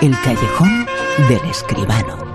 El callejón del escribano.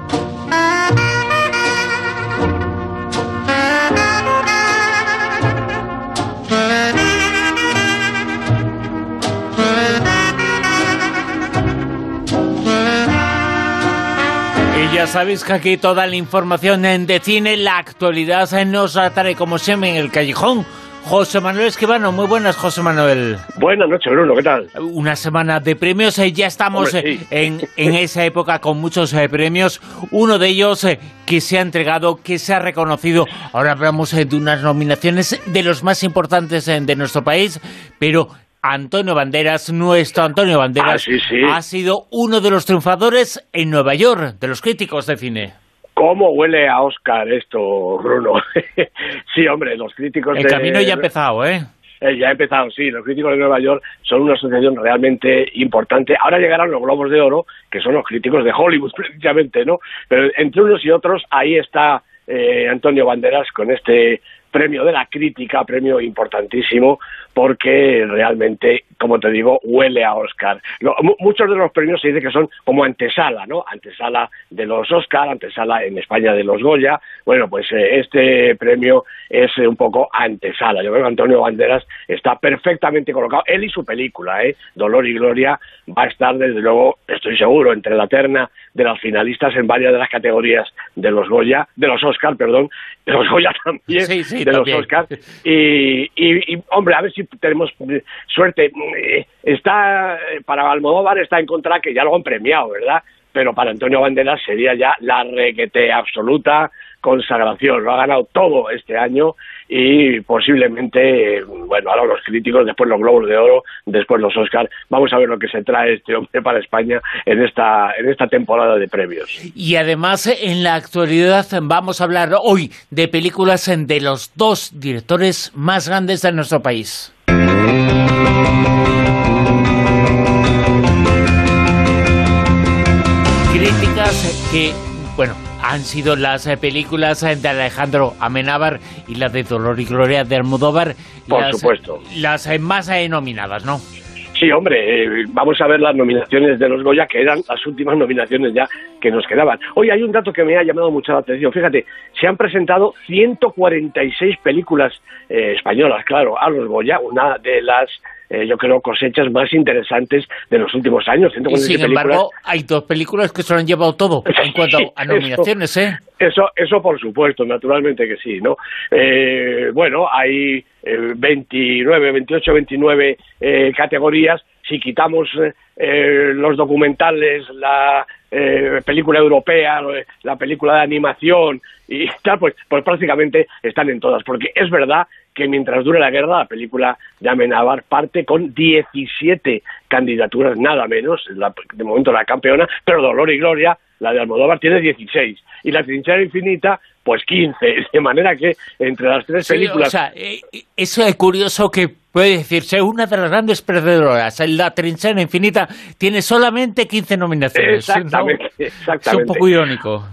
Ya sabéis que aquí toda la información de cine, la actualidad nos atrae como siempre en el callejón. José Manuel Esquivano, muy buenas, José Manuel. Buenas noches, Bruno, ¿qué tal? Una semana de premios, eh, ya estamos Hombre, eh, sí. en, en esa época con muchos eh, premios. Uno de ellos eh, que se ha entregado, que se ha reconocido. Ahora hablamos de unas nominaciones de los más importantes de nuestro país, pero Antonio Banderas, nuestro Antonio Banderas, Ah, sí, sí. ha sido uno de los triunfadores en Nueva York, de los críticos de cine. ¿Cómo huele a Oscar esto, Bruno? sí, hombre, los críticos El de... camino ya ha empezado, ¿eh? Eh, ya ha empezado, sí. Los críticos de Nueva York son una asociación realmente importante. Ahora llegarán los Globos de Oro, que son los críticos de Hollywood, precisamente, ¿no? Pero entre unos y otros, ahí está eh, Antonio Banderas con este premio de la crítica, premio importantísimo, porque realmente, como te digo, huele a Oscar. Lo- mu- muchos de los premios se dice que son como antesala, ¿no? Antesala de los Oscar, antesala en España de los Goya. Bueno, pues eh, este premio es un poco antesala. Yo creo que Antonio Banderas está perfectamente colocado. Él y su película, ¿eh? Dolor y Gloria, va a estar, desde luego, estoy seguro, entre la terna de las finalistas en varias de las categorías de los Goya, de los Oscar, perdón, de los Goya también, Sí, sí, de también. los Oscar. Y, y, y, hombre, a ver si tenemos suerte. Eh, Está, eh, para Almodóvar está en contra que ya lo han premiado, ¿verdad? Pero para Antonio Banderas sería ya la requete absoluta consagración. Lo ha ganado todo este año y posiblemente, bueno, ahora los críticos, después los Globos de Oro, después los Oscar. Vamos a ver lo que se trae este hombre para España en esta, en esta temporada de premios. Y además, en la actualidad vamos a hablar hoy de películas de los dos directores más grandes de nuestro país. Críticas que, bueno, han sido las eh, películas eh, de Alejandro Amenábar y la de Dolor y Gloria de Almodóvar. Por las, supuesto. Las eh, más nominadas, ¿no? Sí, hombre, eh, vamos a ver las nominaciones de los Goya, que eran las últimas nominaciones ya que nos quedaban. Hoy hay un dato que me ha llamado mucho la atención. Fíjate, se han presentado 146 películas eh, españolas, claro, a los Goya, una de las, eh, yo creo, cosechas más interesantes de los últimos años. Y 146 sin películas. embargo, hay dos películas que se lo han llevado todo en cuanto Sí, a nominaciones, ¿eh? Eso, eso por supuesto, naturalmente que sí, ¿no? Eh, bueno, hay eh, 29, 28, 29 eh, categorías. Si quitamos eh, los documentales, la eh, película europea, la película de animación y tal, pues, pues prácticamente están en todas. Porque es verdad que mientras dure la guerra, la película de Amenábar parte con 17 candidaturas, nada menos, la- de momento la campeona, pero Dolor y Gloria, la de Almodóvar, tiene 16. Y la Trinchera Infinita, pues 15. De manera que entre las tres Sí, películas... o sea, eh, es eh, curioso que puede decirse una de las grandes perdedoras. La trinchera infinita tiene solamente 15 nominaciones. ¿no? Exactamente, Es un poco irónico.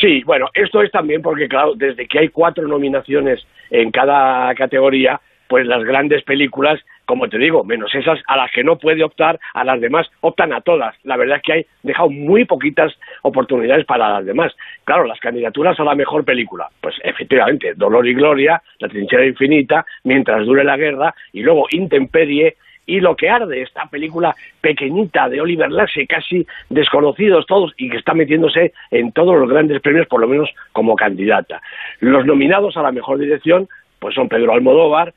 Sí, bueno, esto es también porque, claro, desde que hay cuatro nominaciones en cada categoría, pues las grandes películas, como te digo, menos esas a las que no puede optar, a las demás optan a todas. La verdad es que hay dejado muy poquitas oportunidades para las demás. Claro, las candidaturas a la mejor película, pues efectivamente, Dolor y Gloria, La trinchera infinita, Mientras dure la guerra, y luego Intemperie, y lo que arde, esta película pequeñita de Oliver Lasse, casi desconocidos todos y que está metiéndose en todos los grandes premios, por lo menos como candidata. Los nominados a la mejor dirección pues son Pedro Almodóvar,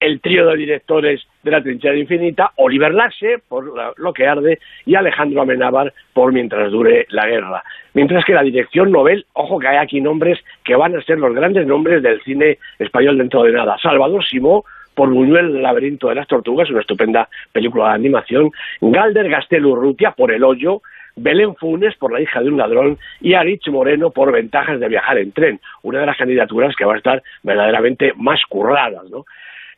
el trío de directores de La trinchera infinita, Oliver Lasse por Lo que arde y Alejandro Amenábar por Mientras dure la guerra. Mientras que la dirección Nobel, ojo que hay aquí nombres que van a ser los grandes nombres del cine español dentro de nada. Salvador Simó por Buñuel, el laberinto de las tortugas, una estupenda película de animación, Galder Gastelu Urrutia por El hoyo, Belén Funes por La hija de un ladrón y Arich Moreno por Ventajas de viajar en tren, una de las candidaturas que va a estar verdaderamente más curradas, ¿no?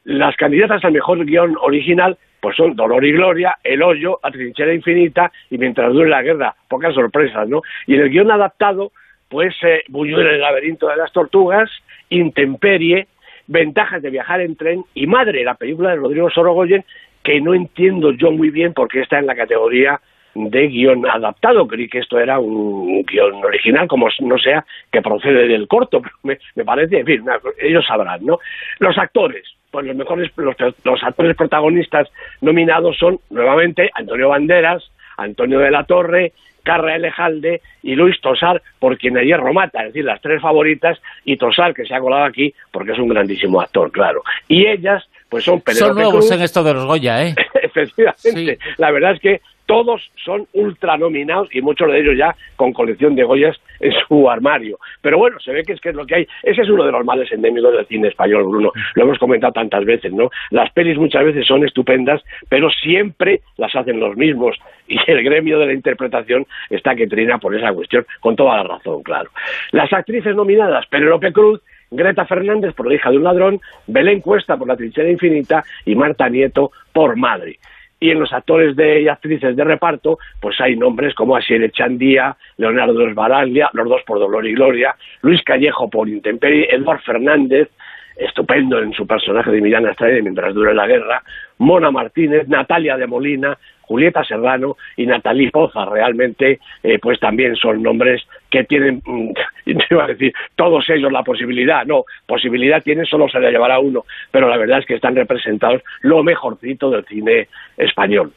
Las candidatas al mejor guion original pues son Dolor y Gloria, El Hoyo, La Trinchera Infinita y Mientras dure la guerra. Pocas sorpresas, ¿no? Y en el guion adaptado, pues eh, Buñuel, el laberinto de las tortugas, Intemperie, Ventajas de viajar en tren y Madre, la película de Rodrigo Sorogoyen, que no entiendo yo muy bien porque está en la categoría de guion adaptado. Creí que esto era un guion original, como no sea que procede del corto, pero me, me parece, en fin, ellos sabrán, ¿no? Los actores, pues los mejores, los, los actores protagonistas nominados son, nuevamente, Antonio Banderas, Antonio de la Torre, Carra Elejalde y Luis Tosar, por quien ayer Romata, es decir, las tres favoritas, y Tosar, que se ha colado aquí porque es un grandísimo actor, claro. Y ellas, pues son Son nuevos en esto de los Goya, ¿eh? Efectivamente. La verdad es que todos son ultra nominados y muchos de ellos ya con colección de Goyas en su armario. Pero bueno, se ve que es que es lo que hay. Ese es uno de los males endémicos del cine español, Bruno. Lo hemos comentado tantas veces, ¿no? Las pelis muchas veces son estupendas, pero siempre las hacen los mismos. Y el gremio de la interpretación está que trina por esa cuestión, con toda la razón, claro. Las actrices nominadas, Penélope Cruz, Greta Fernández por La hija de un ladrón, Belén Cuesta por La trinchera infinita y Marta Nieto por Madre y en los actores de, y actrices de reparto, pues hay nombres como Asier Chandía, Leonardo Esbaraglia, los dos por Dolor y Gloria, Luis Callejo por Intemperie, Eduard Fernández, estupendo en su personaje de Miranda Estrella mientras dure la guerra, Mona Martínez, Natalia de Molina, Julieta Serrano y Natalie Poza. Realmente, eh, pues también son nombres que tienen, mm, iba a decir, todos ellos la posibilidad. No, posibilidad tienen, solo se la llevará uno, pero la verdad es que están representados lo mejorcito del cine español.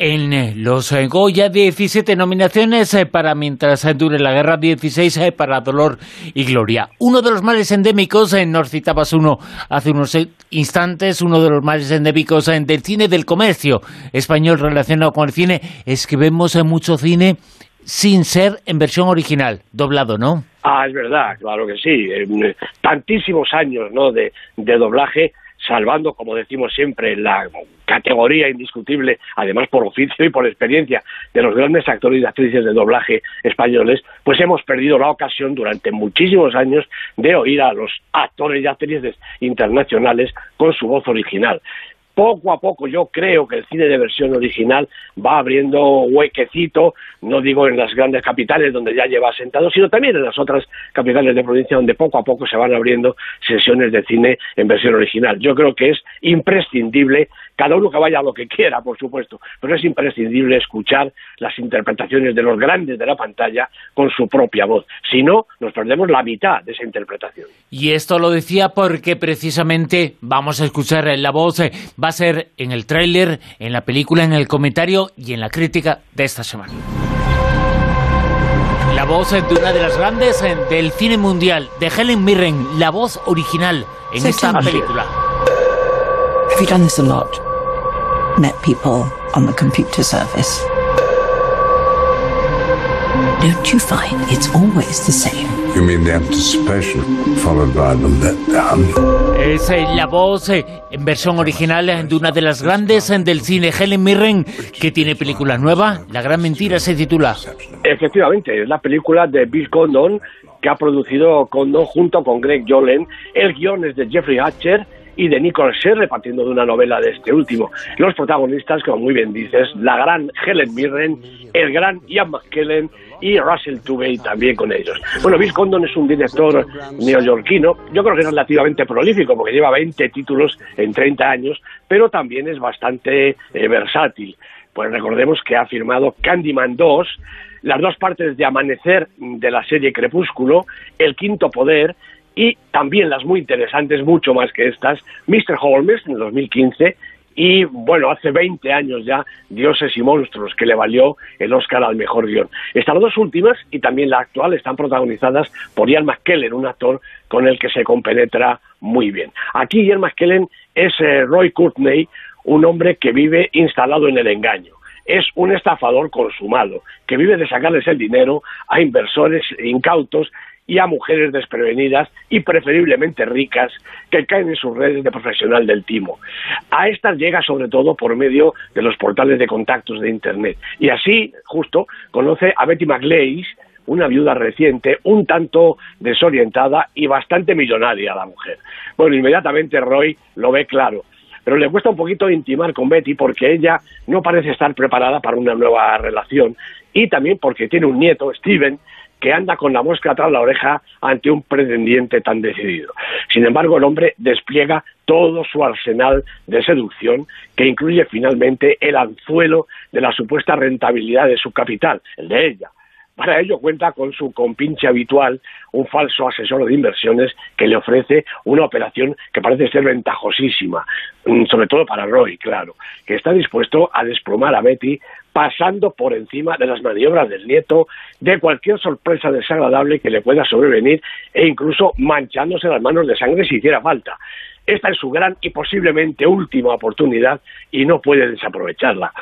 En eh, los eh, Goya, 17 nominaciones eh, para Mientras dure la guerra, 16 para Dolor y Gloria. Uno de los males endémicos, nos citabas uno hace unos instantes, uno de los males endémicos del cine del comercio español relacionado con el cine, es que vemos mucho cine sin ser en versión original, doblado, ¿no? Ah, es verdad, claro que sí. tantísimos años ¿no? de, de doblaje salvando, como decimos siempre, la categoría indiscutible, además por oficio y por experiencia, de los grandes actores y actrices de doblaje españoles, pues hemos perdido la ocasión durante muchísimos años de oír a los actores y actrices internacionales con su voz original poco a poco yo creo que el cine de versión original va abriendo huequecito, no digo en las grandes capitales donde ya lleva sentado, sino también en las otras capitales de provincia donde poco a poco se van abriendo sesiones de cine en versión original. Yo creo que es imprescindible cada uno que vaya a lo que quiera, por supuesto, pero es imprescindible escuchar las interpretaciones de los grandes de la pantalla con su propia voz. Si no, nos perdemos la mitad de esa interpretación. Y esto lo decía porque precisamente vamos a escuchar la voz, eh, va a ser en el tráiler, en la película, en el comentario y en la crítica de esta semana. La voz de una de las grandes eh, del cine mundial, de Helen Mirren, la voz original en esta película. Met people on the computer service. Don't you find it's always the same? You mean the anticipation followed by the letdown? Es eh, la voz eh, en versión original eh, de una de las grandes del cine, Helen Mirren, que tiene película nueva. La gran mentira se titula. Efectivamente, es la película de Bill Condon que ha producido Condon junto con Greg Jolen. El guion es de Jeffrey Hatcher y de Nicholas Sherry, partiendo de una novela de este último. Los protagonistas, como muy bien dices, la gran Helen Mirren, el gran Ian McKellen y Russell Tubey también con ellos. Bueno, Bill Condon es un director neoyorquino, yo creo que es relativamente prolífico porque lleva 20 títulos en 30 años, pero también es bastante eh, versátil. Pues recordemos que ha firmado Candyman 2, las dos partes de Amanecer de la serie Crepúsculo, El Quinto Poder y también las muy interesantes, mucho más que estas, Mr. Holmes en 2015 y bueno, hace 20 años ya, Dioses y Monstruos, que le valió el Oscar al mejor guion. Estas dos últimas y también la actual están protagonizadas por Ian McKellen, un actor con el que se compenetra muy bien. Aquí Ian McKellen es eh, Roy Courtney, un hombre que vive instalado en el engaño es un estafador consumado, que vive de sacarles el dinero a inversores incautos y a mujeres desprevenidas y preferiblemente ricas que caen en sus redes de profesional del timo. A estas llega sobre todo por medio de los portales de contactos de Internet. Y así, justo, conoce a Betty McLeish, una viuda reciente, un tanto desorientada y bastante millonaria la mujer. Bueno, inmediatamente Roy lo ve claro pero le cuesta un poquito intimar con Betty porque ella no parece estar preparada para una nueva relación y también porque tiene un nieto, Steven, que anda con la mosca tras la oreja ante un pretendiente tan decidido. Sin embargo, el hombre despliega todo su arsenal de seducción, que incluye finalmente el anzuelo de la supuesta rentabilidad de su capital, el de ella. Para ello cuenta con su compinche habitual, un falso asesor de inversiones que le ofrece una operación que parece ser ventajosísima, mm, sobre todo para Roy, claro, que está dispuesto a desplomar a Betty pasando por encima de las maniobras del nieto, de cualquier sorpresa desagradable que le pueda sobrevenir e incluso manchándose las manos de sangre si hiciera falta. Esta es su gran y posiblemente última oportunidad y no puede desaprovecharla.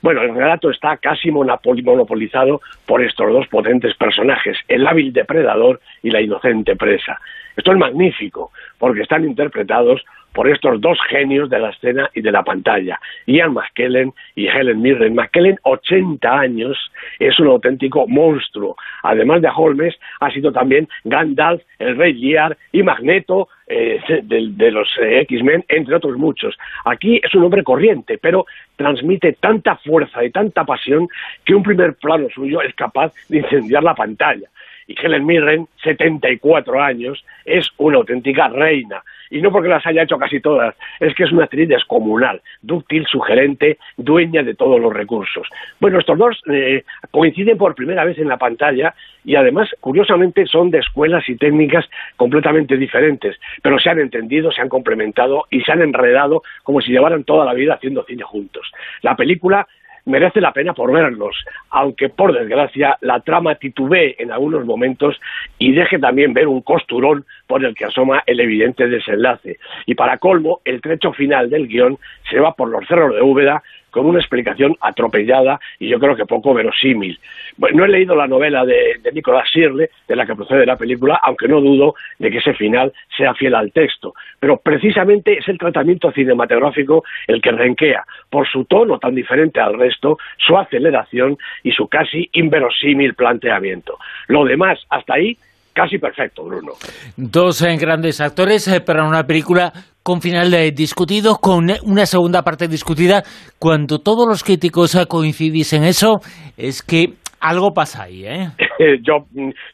Bueno, el relato está casi monopolizado por estos dos potentes personajes, el hábil depredador y la inocente presa. Esto es magnífico, porque están interpretados por estos dos genios de la escena y de la pantalla, Ian McKellen y Helen Mirren. McKellen, 80 años, es un auténtico monstruo. Además de Holmes, ha sido también Gandalf, el Rey Lear y Magneto eh, de, los eh, X-Men, entre otros muchos. Aquí es un hombre corriente, pero transmite tanta fuerza y tanta pasión que un primer plano suyo es capaz de incendiar la pantalla y Helen Mirren, 74 años, es una auténtica reina. Y no porque las haya hecho casi todas, es que es una actriz descomunal, dúctil, sugerente, dueña de todos los recursos. Bueno, estos dos eh, coinciden por primera vez en la pantalla y además, curiosamente, son de escuelas y técnicas completamente diferentes, pero se han entendido, se han complementado y se han enredado como si llevaran toda la vida haciendo cine juntos. La película merece la pena por verlos, aunque por desgracia la trama titubee en algunos momentos y deje también ver un costurón por el que asoma el evidente desenlace. Y para colmo, el trecho final del guion se va por los cerros de Úbeda con una explicación atropellada y yo creo que poco verosímil. no he leído la novela de, de Nicolás Sirle, de la que procede la película, aunque no dudo de que ese final sea fiel al texto. Pero precisamente es el tratamiento cinematográfico el que renquea, por su tono tan diferente al resto, su aceleración y su casi inverosímil planteamiento. Lo demás, hasta ahí, casi perfecto, Bruno. Dos eh, grandes actores eh, para una película con final eh, discutido, con una segunda parte discutida. Cuando todos los críticos coincidís en eso, es que algo pasa ahí, ¿eh? yo,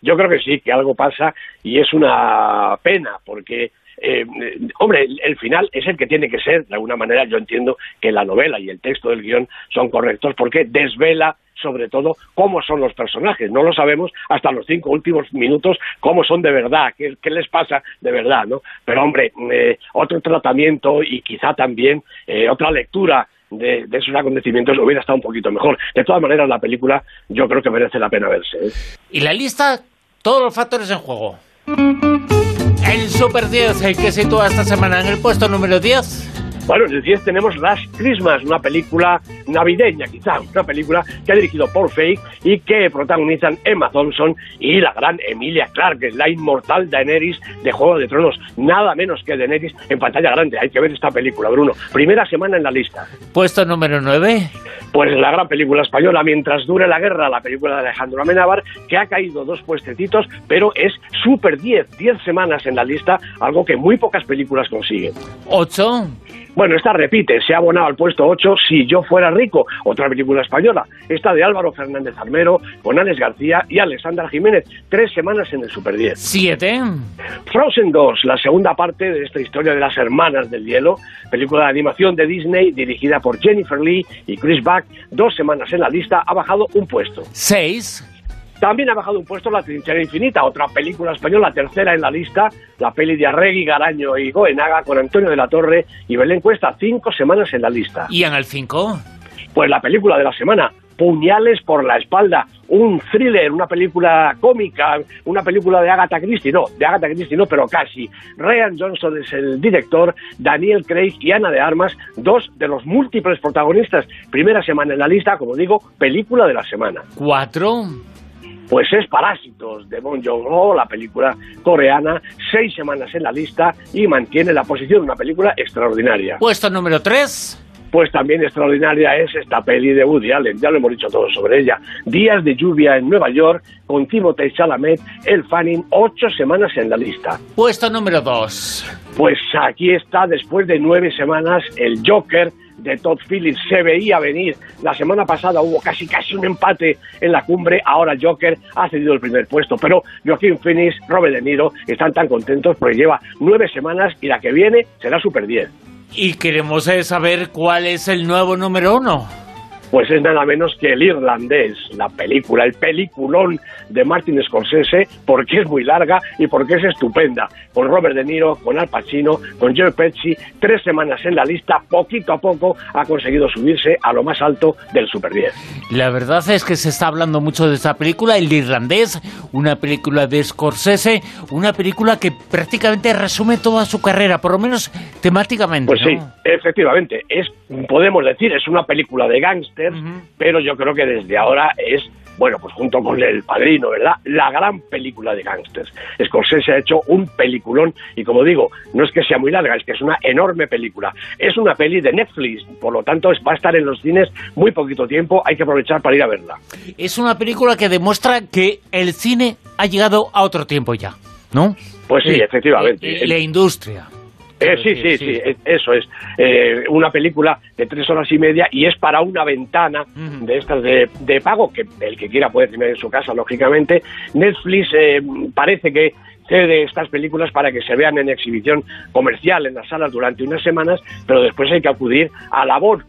yo creo que sí, que algo pasa y es una pena porque eh, hombre, el, final es el que tiene que ser, de alguna manera yo entiendo que la novela y el texto del guion son correctos porque desvela sobre todo cómo son los personajes. No lo sabemos hasta los cinco últimos minutos cómo son de verdad, qué, les pasa de verdad, ¿no? Pero hombre, eh, otro tratamiento y quizá también eh, otra lectura de, esos acontecimientos hubiera estado un poquito mejor. De todas maneras, la película yo creo que merece la pena verse. Y la lista, todos los factores en juego. El Super 10 el que sitúa esta semana en el puesto número 10. Bueno, en el 10 tenemos Last Christmas, una película navideña quizá, una película que ha dirigido Paul Feig y que protagonizan Emma Thompson y la gran Emilia Clarke, la inmortal Daenerys de Juego de Tronos, nada menos que Daenerys en pantalla grande. Hay que ver esta película, Bruno. Primera semana en la lista. Puesto número 9. Pues la gran película española, Mientras dure la guerra, la película de Alejandro Amenábar, que ha caído dos puestecitos, pero es súper 10, 10 semanas en la lista, algo que muy pocas películas consiguen. 8. Bueno, esta repite, se ha abonado al puesto 8 Si yo fuera rico, otra película española. Esta de Álvaro Fernández Armero, con Alex García y Alexandra Jiménez. Tres semanas en el Super 10. 7. Frozen 2, la segunda parte de esta historia de las hermanas del hielo, película de animación de Disney dirigida por Jennifer Lee y Chris Buck. Dos semanas en la lista, ha bajado un puesto. 6. También ha bajado un puesto La Trinchera Infinita, otra película española, tercera en la lista, la peli de Arregui, Garaño y Goenaga con Antonio de la Torre y Belén Cuesta, cinco semanas en la lista. ¿Y en el 5? Pues la película de la semana, Puñales por la espalda, un thriller, una película cómica, una película de Agatha Christie, no, de Agatha Christie no, pero casi. Ryan Johnson es el director, Daniel Craig y Ana de Armas, dos de los múltiples protagonistas. Primera semana en la lista, como digo, película de la semana. ¿Cuatro? Pues es Parásitos de Bon Joon-ho, la película coreana, seis semanas en la lista y mantiene la posición, una película extraordinaria. Puesto número tres. Pues también extraordinaria es esta peli de Woody Allen, ya lo hemos dicho todo sobre ella. Días de lluvia en Nueva York, con Timothée Chalamet, El Fanning, ocho semanas en la lista. Puesto número dos. Pues aquí está, después de nueve semanas, el Joker de Todd Phillips se veía venir. La semana pasada hubo casi casi un empate en la cumbre, ahora Joker ha cedido el primer puesto, pero Joaquín Phoenix, Robert De Niro están tan contentos porque lleva nueve semanas y la que viene será Super 10. Y queremos saber cuál es el nuevo número uno pues es nada menos que El Irlandés, la película, el peliculón de Martin Scorsese, porque es muy larga y porque es estupenda, con Robert De Niro, con Al Pacino, con Joe Pesci, tres semanas en la lista, poquito a poco ha conseguido subirse a lo más alto del Super 10. La verdad es que se está hablando mucho de esta película, El Irlandés, una película de Scorsese, una película que prácticamente resume toda su carrera, por lo menos temáticamente. Pues sí, efectivamente, es, podemos decir, es una película de gángster pero yo creo que desde ahora es bueno, pues junto con El Padrino, ¿verdad? La gran película de gángsters. Scorsese ha hecho un peliculón y como digo, no es que sea muy larga, es que es una enorme película. Es una peli de Netflix, por lo tanto va a estar en los cines muy poquito tiempo, hay que aprovechar para ir a verla. Es una película que demuestra que el cine ha llegado a otro tiempo ya, ¿no? Pues sí, efectivamente. la industria. Eh, sí, sí, sí, eso es. Eh, una película de tres horas y media y es para una ventana de estas de, de, pago, que el que quiera puede tener en su casa, lógicamente. Netflix eh, parece que de estas películas para que se vean en exhibición comercial en las salas durante unas semanas, pero después hay que acudir a la voz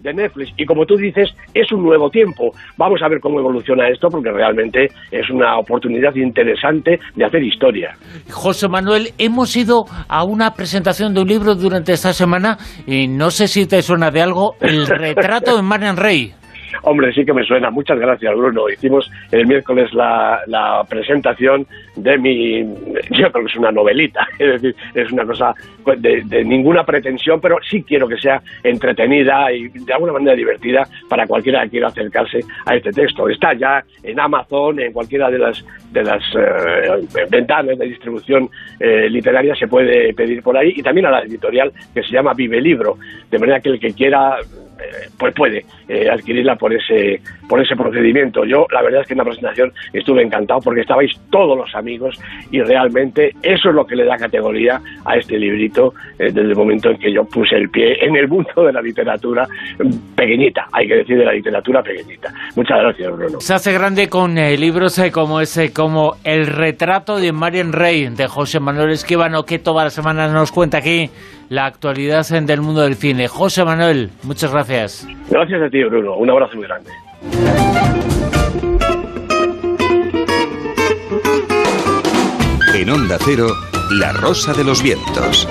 de Netflix. Y como tú dices, es un nuevo tiempo. Vamos a ver cómo evoluciona esto, porque realmente es una oportunidad interesante de hacer historia. José Manuel, hemos ido a una presentación de un libro durante esta semana, y no sé si te suena de algo, El retrato de Marian Rey. Hombre, sí que me suena. Muchas gracias, Bruno. Hicimos el miércoles la, presentación de mi... Yo creo que es una novelita, es decir, es una cosa de, de, ninguna pretensión, pero sí quiero que sea entretenida y de alguna manera divertida para cualquiera que quiera acercarse a este texto. Está ya en Amazon, en cualquiera de las, de las eh, ventanas de distribución eh, literaria se puede pedir por ahí y también a la editorial que se llama Vive Libro, de manera que el que quiera pues puede eh, adquirirla por ese por ese procedimiento. Yo la verdad es que en la presentación estuve encantado porque estabais todos los amigos y realmente eso es lo que le da categoría a este librito eh, desde el momento en que yo puse el pie en el mundo de la literatura pequeñita, hay que decir de la literatura pequeñita. Muchas gracias, Bruno. Se hace grande con libros como ese como El retrato de Marian Rey de José Manuel Esquivano que todas las semanas nos cuenta aquí la actualidad del mundo del cine. José Manuel, muchas gracias. Gracias a ti, Bruno. Un abrazo muy grande. En Onda Cero, La Rosa de los Vientos.